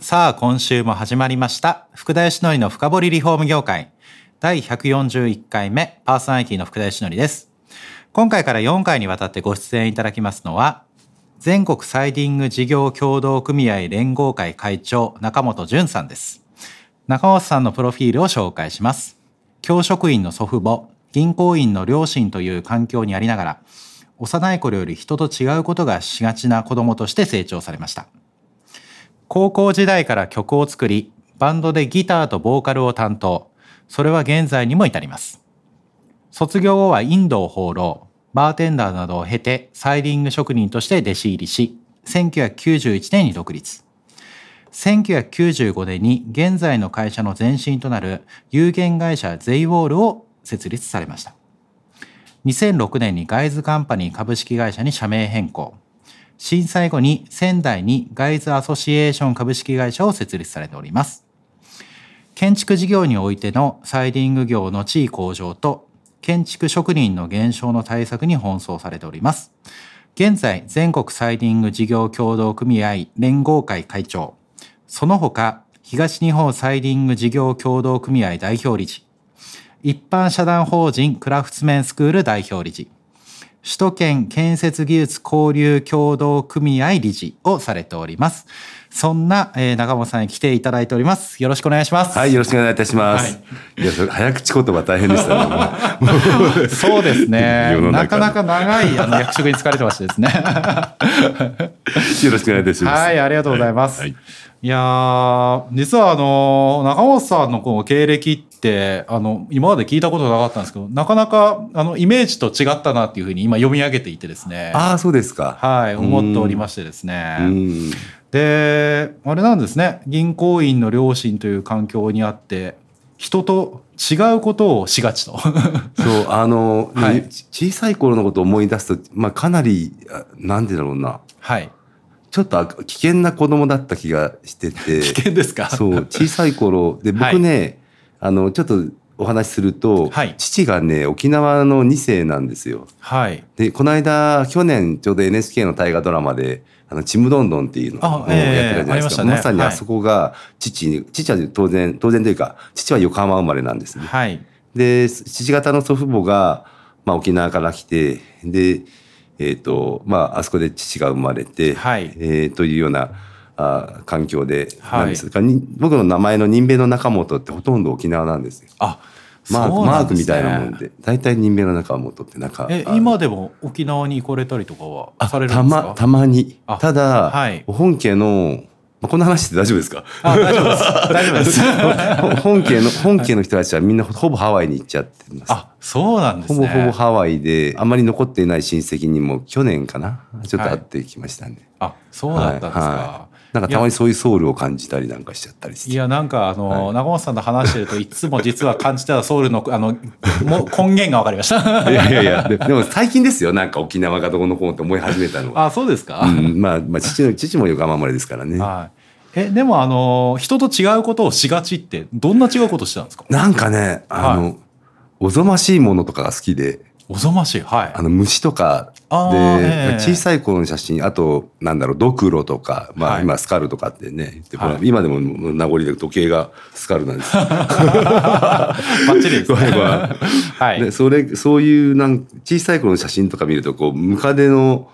さあ今週も始まりました。福田義則のりの深掘りリフォーム業界。第141回目パーソナリティの福田義則です。今回から4回にわたってご出演いただきますのは全国サイディング事業協同組合連合会会長中本淳さんです。中本さんのプロフィールを紹介します。教職員の祖父母銀行員の両親という環境にありながら幼い頃より人と違うことがしがちな子供として成長されました。高校時代から曲を作りバンドでギターとボーカルを担当。それは現在にも至ります。卒業後はインドを放浪。バーテンダーなどを経てサイリング職人として弟子入りし1991年に独立。1995年に現在の会社の前身となる有限会社ゼイウォールを設立されました。2006年にガイズカンパニー株式会社に社名変更。震災後に仙台にガイズアソシエーション株式会社を設立されております。建築事業においてのサイディング業の地位向上と建築職人の減少の対策に奔走されております。現在全国サイディング事業協同組合連合会会長。その他東日本サイディング事業協同組合代表理事。一般社団法人クラフツメンスクール代表理事、首都圏建設技術交流協同組合理事をされております。そんな、えー、中本さんに来ていただいております。よろしくお願いします。はい、よろしくお願いいたします。はい、いや、早口言葉大変でしたね。そうですね。なかなか長いあの 役職に疲れてましてですね。よろしくお願いいたします。はい、ありがとうございます。はい、いや実はあの中本さんのこの経歴ってあの今まで聞いたことなかったんですけどなかなかあのイメージと違ったなっていうふうに今読み上げていてですね。ああそうですか。はい思っておりましてですね。であれなんですね。銀行員の両親という環境にあって人と違うことをしがちと。そうあの、はい、小さい頃のことを思い出すと、まあ、かなりなんでだろうな。はい。ちょっと危険な子供だった気がしてて。危険ですか？そう小さい頃。で僕ね、はいあのちょっとお話しすると、はい、父がね沖縄の2世なんですよ。はい、でこの間去年ちょうど NHK の大河ドラマで「あのちむどんどん」っていうのをやってたじゃないですか、まね、まさにあそこが父に、はい、父は当然当然というか父は横浜生まれなんですね。はい、で父方の祖父母が、まあ、沖縄から来てで、えーとまあ、あそこで父が生まれて、はいえー、というような。あ環境でなんですか、はい、僕の名前の任命の中本ってほとんど沖縄なんですよ。あマーク、ね、マークみたいなもんで大体任命の中本ってなんかえ今でも沖縄に来れたりとかはされるんですか？たまたまにただ、はい、本家のこの話って大丈夫ですか？大丈夫です。大丈夫です。本家の、本家の人たちはみんなほぼハワイに行っちゃってます。あ、そうなんですね。ほぼほぼハワイで、あまり残っていない親戚にも去年かな？ちょっと会ってきましたね。はい、あ、そうだったんですか。はいなんかたまにそういうソウルを感じたりなんかしちゃったりして。いやなんかあの、はい、中本さんと話してるといつも実は感じてたソウルの あのも根源が分かりました。いやいやいやでも最近ですよ。なんか沖縄がどこのこうって思い始めたのは。あそうですか、うん、まあ、まあ父の父も横浜生まれですからね、はい、えでもあの人と違うことをしがちってどんな違うことしてたんですか？なんかねあの、はい、おぞましいものとかが好きでおぞましい。はい。あの、虫とかで、えー、小さい頃の写真、あと、なんだろう、ドクロとか、まあ、今、スカルとかってね、はい、今でも名残で時計がスカルなんです。バッチリですね。はい。で、それ、そういう、なん、小さい頃の写真とか見ると、こう、ムカデの、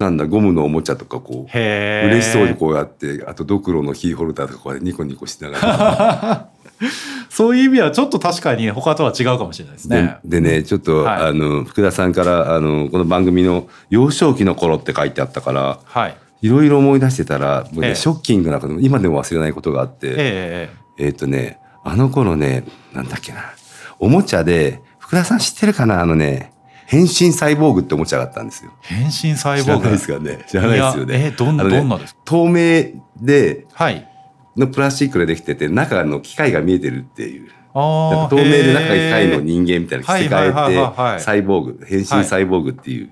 なんだゴムのおもちゃとかこう嬉しそうにこうやってあとドクロのキーホルダーとかこうニコニコしながら そういう意味はちょっと確かに他とは違うかもしれないですね。でねちょっと、はい、あの福田さんからあのこの番組の幼少期の頃って書いてあったから、はい、いろいろ思い出してたらもうね、ええ、ショッキングなこと今でも忘れないことがあって、えええー、っとねあの頃ねなんだっけなおもちゃで福田さん知ってるかなあのね変身サイボーグっておもちゃがあったんですよ。変身サイボーグ知らないですかね。知らないですよね。えー、どんな、ね、どんなですか？透明で、はい。のプラスチックでできてて中の機械が見えてるっていう。透明で中が機械の人間みたいな着せ替えてサイボーグ変身サイボーグっていう、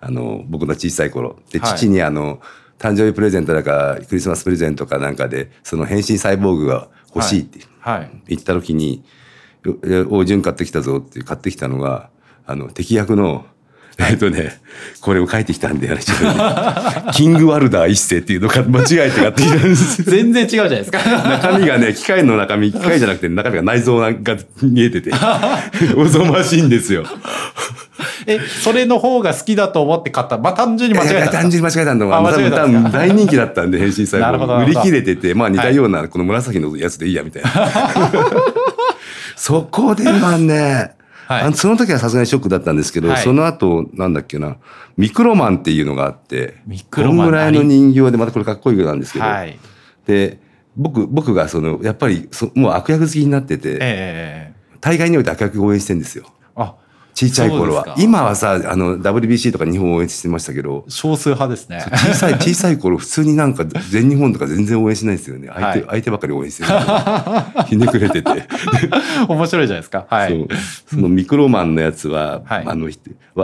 あの僕の小さい頃。で父にあの、誕生日プレゼントだかクリスマスプレゼントかなんかでその変身サイボーグが欲しいって言った時に「お順買ってきたぞ」って買ってきたのがあの敵役の えっとね、これを書いてきたんで、ね、キングワルダー一世っていうのが間違えて買ってきたんです 全然違うじゃないですか。中身がね、機械の中身、機械じゃなくて中身が内臓が見えてて、おぞましいんですよ。え、それの方が好きだと思って買った？まあ単純に間違えた。単純に間違えたのが、多分多分大人気だったんで、変身細胞。売り切れてて、まあ似たような、この紫のやつでいいや、みたいな。そこではね、はい、あのその時はさすがにショックだったんですけど、はい、その後、なんだっけな、ミクロマンっていうのがあって、ミクロマンこんぐらいの人形で、またこれかっこいいなんですけど、はい、で、僕、僕がその、やっぱりそ、もう悪役好きになってて、えー、大概において悪役を応援してるんですよ。あ、小さい頃は。今はさ、あの、WBC とか日本を応援してましたけど。少数派ですね。小さい、小さい頃、普通になんか全日本とか全然応援しないですよね。相手、はい、相手ばっかり応援してる。ひねくれてて。面白いじゃないですか。はい。そのミクロマンのやつは、はい、あの、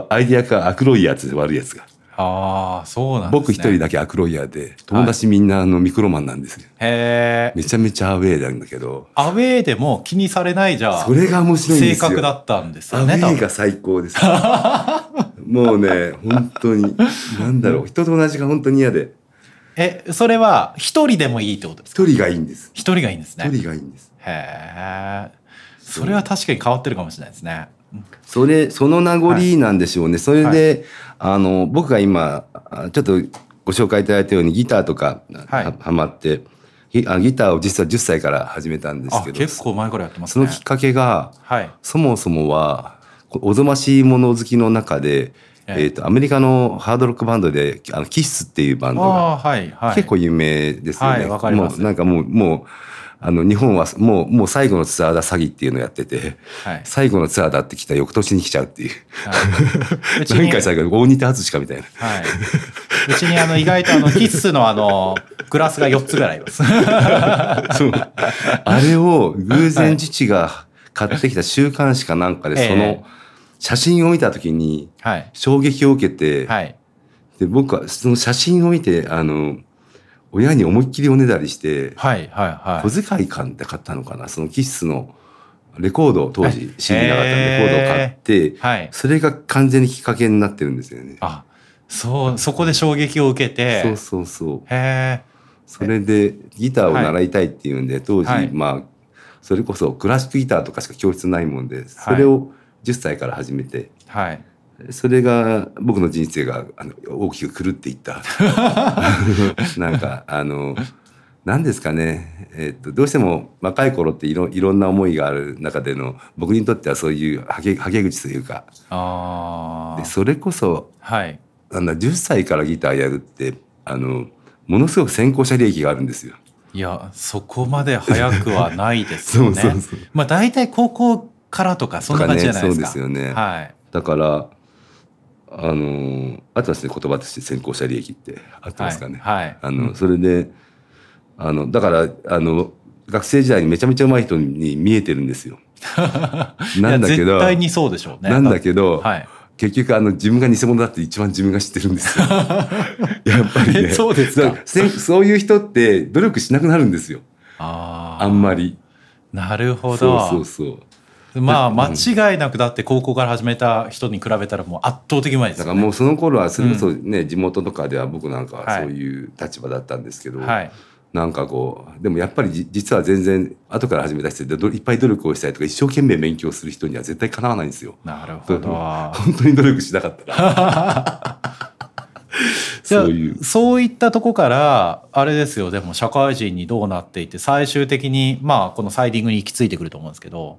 アイディアか悪ロいやつで悪いやつが。ああ、そうなんですね。僕一人だけアクロイヤーで、友達みんなあのミクロマンなんですよ。へえ。めちゃめちゃアウェーなんだけど。アウェーでも気にされないじゃあ。それが面白いんですよ。性格だったんですよね。アウェーが最高です。もうね、本当に、なんだろう、人と同じが本当に嫌で。え、それは一人でもいいってことですか？一人がいいんです。一人がいいんですね。一人がいいんです。へえ。それは確かに変わってるかもしれないですね。それ、その名残なんでしょうね。はい、それで、はい、あの、僕が今、ちょっとご紹介いただいたようにギターとかは,、はまって、ギターを実は10歳から始めたんですけど。結構前からやってます、ね、そのきっかけが、はい、そもそもは、おぞましいもの好きの中で、えー、とアメリカのハードロックバンドであのキッスっていうバンドが、はいはい、結構有名ですよね。はい、もうなんかもうもうあの、日本はもう、もう最後のツアーだ詐欺っていうのをやってて、はい、最後のツアーだって来た翌年に来ちゃうっていう。はい、何回最後、大似て初しかみたいな。はい。うちにあの、意外とあの、キッスのあの、グラスが4つぐらいあります。そう。あれを偶然父が買ってきた週刊誌かなんかで、その写真を見た時に、衝撃を受けて、はい、で、僕はその写真を見て、あの、親に思いっきりおねだりして、はいはいはい。小遣い買って買ったのかな？そのキッスのレコード当時 CD なかったレコードを買って、はい、それが完全にきっかけになってるんですよね。あ、そう、そこで衝撃を受けて。そうそうそう。へそれでギターを習いたいっていうんで、当時、はい、まあ、それこそクラシックギターとかしか教室ないもんで、それを10歳から始めて、はい、それが僕の人生があの大きく狂っていった なんかあの何ですかね、えっとどうしても若い頃っていろいろんな思いがある中での僕にとってはそういうはけはけ口というかでそれこそ、はい、なんだ10歳からギターやるってあのものすごく先行者利益があるんですよ。いやそこまで早くはないですよね。そうそうそうまあ大体高校からとかそんな感じじゃないですか。ね、そうですよね。はい。だからあのあとはですね言葉として先行者利益ってあってますかね。はい、はい、あのそれであのだからあの学生時代にめちゃめちゃうまい人に見えてるんですよ。なんだけど絶対にそうでしょうね。なんだけど、はい、結局あの自分が偽物だって一番自分が知ってるんですよ。やっぱりね。そうですか？そういう人って努力しなくなるんですよ。ああんまり。なるほど。そうそうそう。まあ間違いなくだって高校から始めた人に比べたらもう圧倒的前です、ね、だからもうその頃はそれこそね、うん、地元とかでは僕なんかはそういう立場だったんですけど、はい、なんかこうでもやっぱり実は全然後から始めた人でいっぱい努力をしたりとか一生懸命勉強する人には絶対かなわないんですよ。なるほど。本当に努力しなかったら。そういうそういったとこからあれですよでも社会人にどうなっていって最終的にまあこのサイディングに行き着いてくると思うんですけど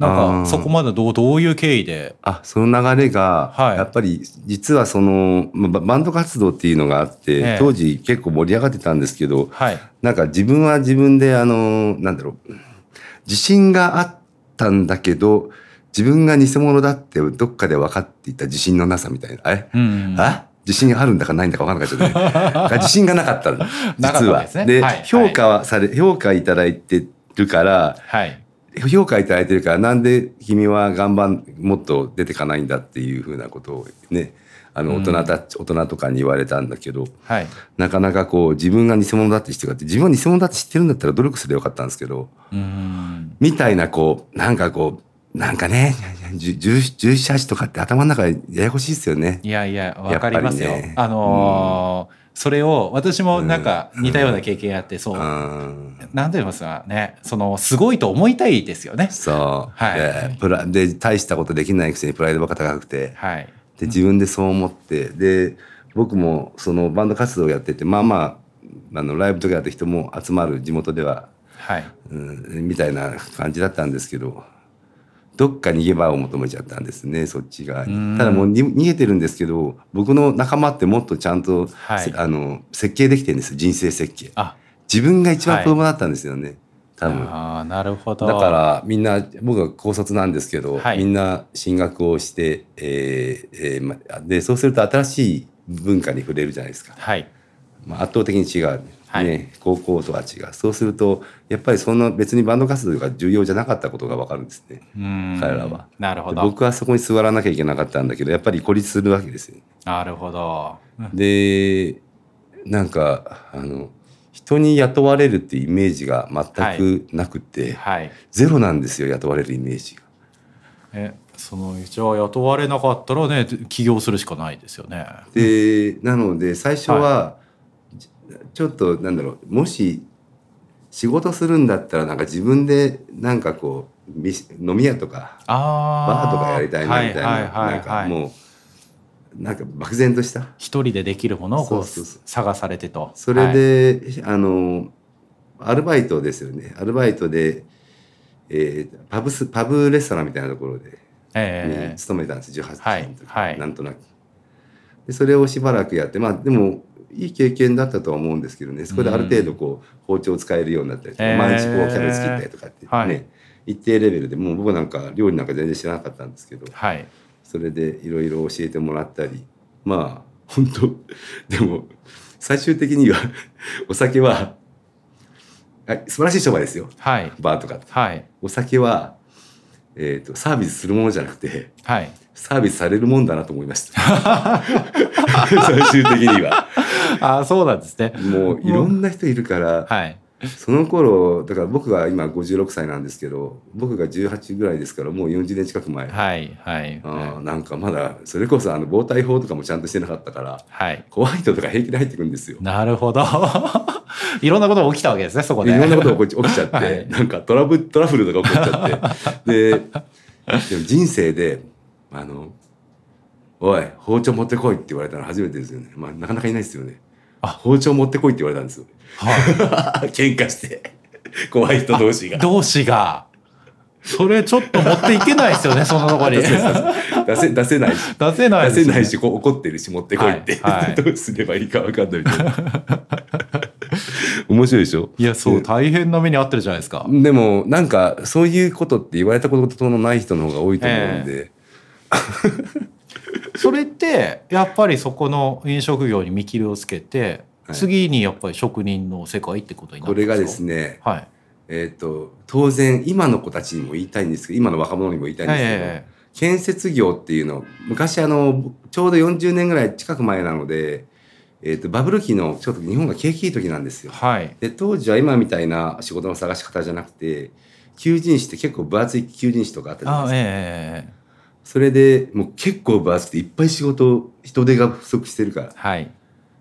なんかそこまでどうどういう経緯で？あその流れが、やっぱり実はそのバンド活動っていうのがあって、ええ、当時結構盛り上がってたんですけど、はい、なんか自分は自分であのなんだろう自信があったんだけど自分が偽物だってどっかで分かっていた自信のなさみたいなえ、うん、あ？自信あるんだかないんだか分からなかったね。自信がなかった実は。で、ね。はい、評価はされ評価いただいてるから、はい、評価いただいてるからなんで君は頑張もっと出てかないんだっていうふうなことをねあの大人た、うん、大人とかに言われたんだけど、はい、なかなかこう自分が偽物だって人がって自分は偽物だって知ってるんだったら努力すればよかったんですけど、うん、みたいなこうなんかこうなんかね十七八とかって頭の中でややこしいですよね。いやいやわかりますよ。ね、あのーうんそれを私もなんか似たような経験あって、そう、なんて言いますかね、そのすごいと思いたいですよね。そう。はい。で、プラで大したことできないくせにプライドばっか高くて、はい。で自分でそう思って、で僕もそのバンド活動をやっててまあまああのライブとかやって人も集まる地元では、はいうん、みたいな感じだったんですけどどっか逃げ場を求めちゃったんですねそっちがただもう逃げてるんですけど僕の仲間ってもっとちゃんと、はい、あの設計できてるんです人生設計。自分が一番子供だったんですよね、はい、多分あなるほど。だからみんな僕は高卒なんですけど、はい、みんな進学をして、えーえー、でそうすると新しい文化に触れるじゃないですか、はい。まあ、圧倒的に違う。はい、ね、高校とは違うそうするとやっぱりそんな別にバンド活動が重要じゃなかったことが分かるんですね彼らは。なるほど僕はそこに座らなきゃいけなかったんだけどやっぱり孤立するわけですよ。なるほど。でなんかあの人に雇われるっていうイメージが全くなくて、はいはい、ゼロなんですよ雇われるイメージが。えそのじゃあ雇われなかったらね起業するしかないですよね。でなので最初は、ちょっとなんだろうもし仕事するんだったらなんか自分でなんかこう飲み屋とかバーとかやりたいなみたいななんかもうなんか漠然とした？一人でできるものをこう探されてと。それで、はい、あのアルバイトですよね。アルバイトで、えー、パブスパブレストランみたいなところで、えー、勤めたんです。18歳の時、はいはい、なんとなく。でそれをしばらくやってまあでもいい経験だったとは思うんですけどね。そこである程度こう包丁を使えるようになったりとか、えー、毎日こうキャベツ切ったりとかってね、はい、一定レベルでもう僕なんか料理なんか全然知らなかったんですけど、はい、それでいろいろ教えてもらったりまあ本当でも最終的には お酒は素晴らしい商売ですよ、はい、バーとか、はい、お酒は、えーと、サービスするものじゃなくて、はい、サービスされるもんだなと思いました。最終的には あそうなんですね。もういろんな人いるから、はい、その頃だから僕が今56歳なんですけど僕が18ぐらいですからもう40年近く前。はいはい。あなんかまだそれこそあの防体法とかもちゃんとしてなかったから、はい、怖い人とか平気で入ってくるんですよ。なるほど。いろんなことが起きたわけですねそこで。いろんなことが起きちゃって、はい、なんかトラブトラブルとか起こっちゃって。ででも人生であのおい包丁持ってこいって言われたの初めてですよね。まあなかなかいないですよね。あ包丁持ってこいって言われたんですよ、はい、喧嘩して。怖い人同士が。同士が。それちょっと持っていけないですよねそのとこに出せ出せないし。出せない、ね、出せないしこう怒ってるし持ってこいって、はいはい、どうすればいいか分かんないみたいな面白いでしょ？いやそう大変な目に遭ってるじゃないですか。でもなんかそういうことって言われたことのない人の方が多いと思うんで、えーそれってやっぱりそこの飲食業に見切りをつけて、はい、次にやっぱり職人の世界ってことになるんですかこれがですね、はい。えーと、当然今の子たちにも言いたいんですけど今の若者にも言いたいんですけど、はい建設業っていうの昔あのちょうど40年ぐらい近く前なので、えーと、バブル期のちょっと日本が景気いい時なんですよ。はい、で当時は今みたいな仕事の探し方じゃなくて求人誌って結構分厚い求人誌とかあったじゃないですか。えーそれでもう結構バースっていっぱい仕事人手が不足してるから、はい、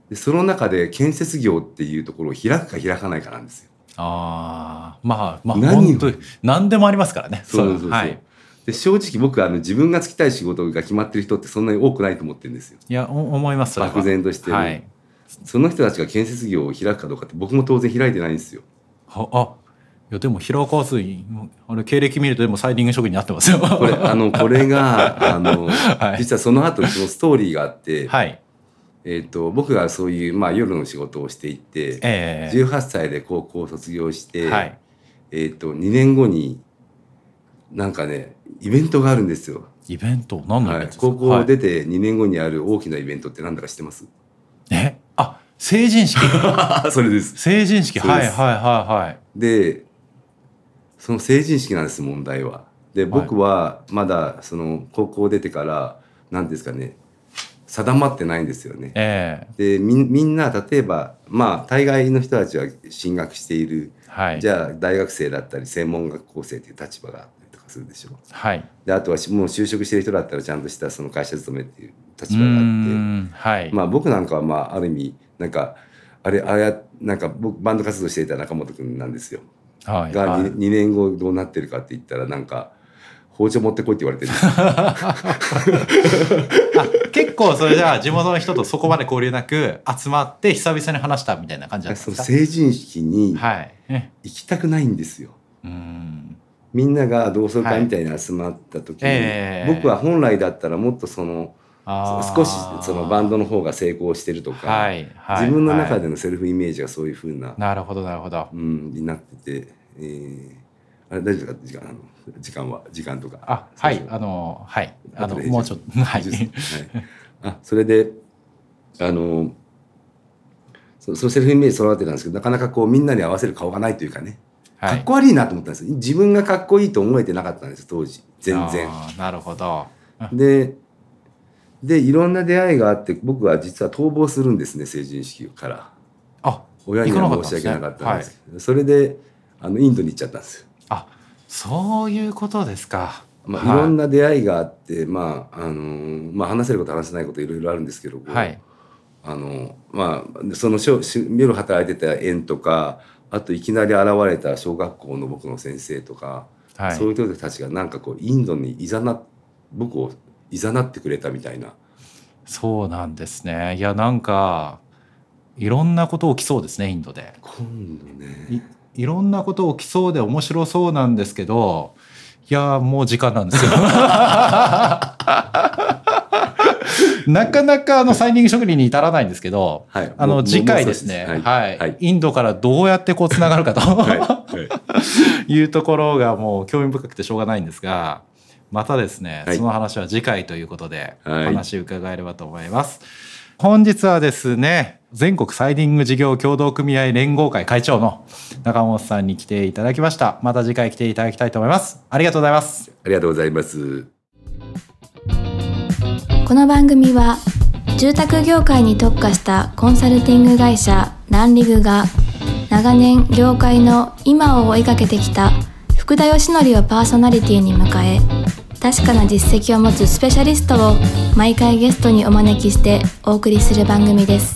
でその中で建設業っていうところを開くか開かないかなんですよ。ああまあまあ何何でもありますからね。そうそうそう。はい、で正直僕あの自分がつきたい仕事が決まってる人ってそんなに多くないと思ってるんですよ。いや思います漠然として、はい、その人たちが建設業を開くかどうかって僕も当然開いてないんですよ。はあいやでも平川水あれ経歴見るとでもサイディング職人になってますよ。これあのこれが あの、はい、実はその後そのストーリーがあって、はい、えーと、僕がそういう、まあ、夜の仕事をしていて、えー、18歳で高校を卒業して、はい、えーと、2年後になんかねイベントがあるんですよ。イベント？何のイベントですか、はい、高校出て2年後にある大きなイベントって何だか知ってます、え？あ成人式？それです。成人式？はいはいはいはい。でその成人式なんです問題は。で僕はまだその高校出てから何ですかね定まってないんですよね。えー、でみんな例えばまあ大概の人たちは進学している、はい、じゃあ大学生だったり専門学校生という立場があったりとかするでしょ。う。はい、であとはもう就職してる人だったらちゃんとしたその会社勤めっていう立場があって、はい、まあ僕なんかはまあある意味なんかあれあれなんか僕バンド活動していた中本君なんですよ。はい、が 2, 2年後どうなってるかって言ったらなんか。包丁持ってこいって言われてる。結構それじゃあ地元の人とそこまで交流なく集まって久々に話したみたいな感じだったんですか？成人式に行きたくないんですよ、はい、みんなが同窓会みたいに集まった時に、はい。えー、僕は本来だったらもっとその少しそのバンドの方が成功してるとか、はいはい、自分の中でのセルフイメージがそういうふうな、なるほどなるほど、うん、になってて、えー、あれ大丈夫か時間あの時間は？時間とか。あはいあのはい。あのもうちょっとはい、はい、あそれであのそそのセルフイメージ育てたんですけどなかなかこうみんなに合わせる顔がないというかね、はい、かっこ悪いなと思ったんです自分がかっこいいと思えてなかったんです当時。全然。なるほど。ででいろんな出会いがあって僕は実は逃亡するんですね成人式から。あ親には申し訳なかったんです。けど、はい、それであのインドに行っちゃったんですあそういうことですか。まあ、いろんな出会いがあって、まああのまあ、話せること話せないこといろいろあるんですけど、はい、あのまあその夜働いてた縁とかあといきなり現れた小学校の僕の先生とか、はい、そういう人たちがなんかこうインドにいざな僕をいざなってくれたみたいな。そうなんですねいやなんかいろんなこと起きそうですねインドで。今度ねいろんなこと起きそうで面白そうなんですけどいやもう時間なんですよ。なかなかあのサイニング職人に至らないんですけど、はい、あの次回ですね、はい、はい、インドからどうやってこうつながるかとい。うところがもう興味深くてしょうがないんですが、またですね、その話は次回ということでお話伺えればと思います。本日はですね、全国サイディング事業協同組合連合会会長の中本さんに来ていただきました。また次回来ていただきたいと思います。ありがとうございます。ありがとうございます。この番組は住宅業界に特化したコンサルティング会社ランリグが長年業界の今を追いかけてきた福田義則をパーソナリティに迎え確かな実績を持つスペシャリストを毎回ゲストにお招きしてお送りする番組です。